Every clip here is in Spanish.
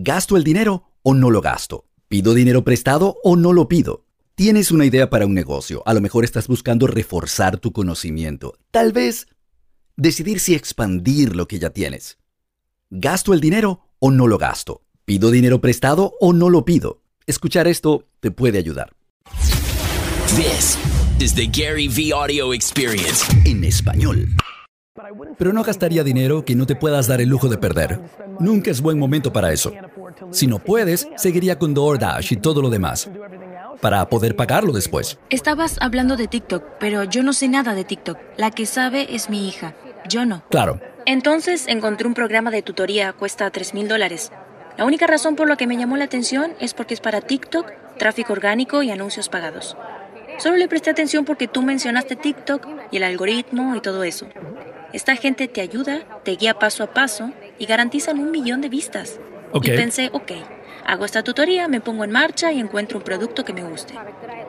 ¿Gasto el dinero o no lo gasto? ¿Pido dinero prestado o no lo pido? Tienes una idea para un negocio, a lo mejor estás buscando reforzar tu conocimiento, tal vez decidir si expandir lo que ya tienes. ¿Gasto el dinero o no lo gasto? ¿Pido dinero prestado o no lo pido? Escuchar esto te puede ayudar. This is the Gary V Audio Experience. En español. Pero no gastaría dinero que no te puedas dar el lujo de perder. Nunca es buen momento para eso. Si no puedes, seguiría con DoorDash y todo lo demás. Para poder pagarlo después. Estabas hablando de TikTok, pero yo no sé nada de TikTok. La que sabe es mi hija. Yo no. Claro. Entonces encontré un programa de tutoría, cuesta 3 mil dólares. La única razón por la que me llamó la atención es porque es para TikTok, tráfico orgánico y anuncios pagados. Solo le presté atención porque tú mencionaste TikTok y el algoritmo y todo eso. Esta gente te ayuda, te guía paso a paso y garantizan un millón de vistas. Ok. Y pensé, ok, hago esta tutoría, me pongo en marcha y encuentro un producto que me guste.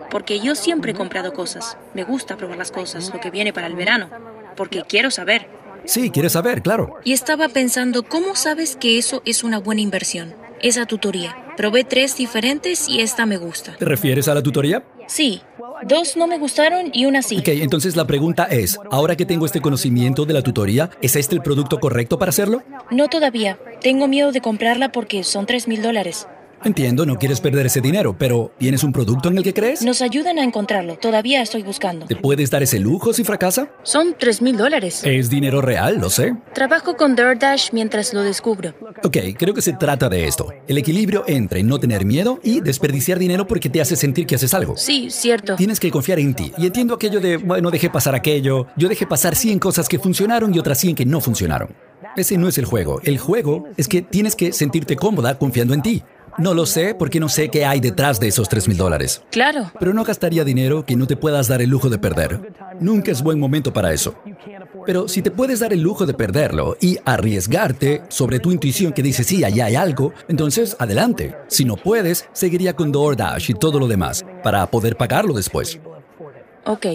Porque yo siempre he comprado cosas. Me gusta probar las cosas, lo que viene para el verano. Porque quiero saber. Sí, quieres saber, claro. Y estaba pensando, ¿cómo sabes que eso es una buena inversión? Esa tutoría. Probé tres diferentes y esta me gusta. ¿Te refieres a la tutoría? Sí, dos no me gustaron y una sí. Ok, entonces la pregunta es, ahora que tengo este conocimiento de la tutoría, ¿es este el producto correcto para hacerlo? No todavía. Tengo miedo de comprarla porque son tres mil dólares. Entiendo, no quieres perder ese dinero, pero ¿tienes un producto en el que crees? Nos ayudan a encontrarlo. Todavía estoy buscando. ¿Te puedes dar ese lujo si fracasa? Son tres mil dólares. Es dinero real, lo sé. Trabajo con DoorDash mientras lo descubro. Ok, creo que se trata de esto. El equilibrio entre no tener miedo y desperdiciar dinero porque te hace sentir que haces algo. Sí, cierto. Tienes que confiar en ti. Y entiendo aquello de, bueno, dejé pasar aquello. Yo dejé pasar 100 cosas que funcionaron y otras 100 que no funcionaron. Ese no es el juego. El juego es que tienes que sentirte cómoda confiando en ti. No lo sé porque no sé qué hay detrás de esos 3 mil dólares. Claro. Pero no gastaría dinero que no te puedas dar el lujo de perder. Nunca es buen momento para eso. Pero si te puedes dar el lujo de perderlo y arriesgarte sobre tu intuición que dice sí, allá hay algo, entonces adelante. Si no puedes, seguiría con DoorDash y todo lo demás para poder pagarlo después. Ok.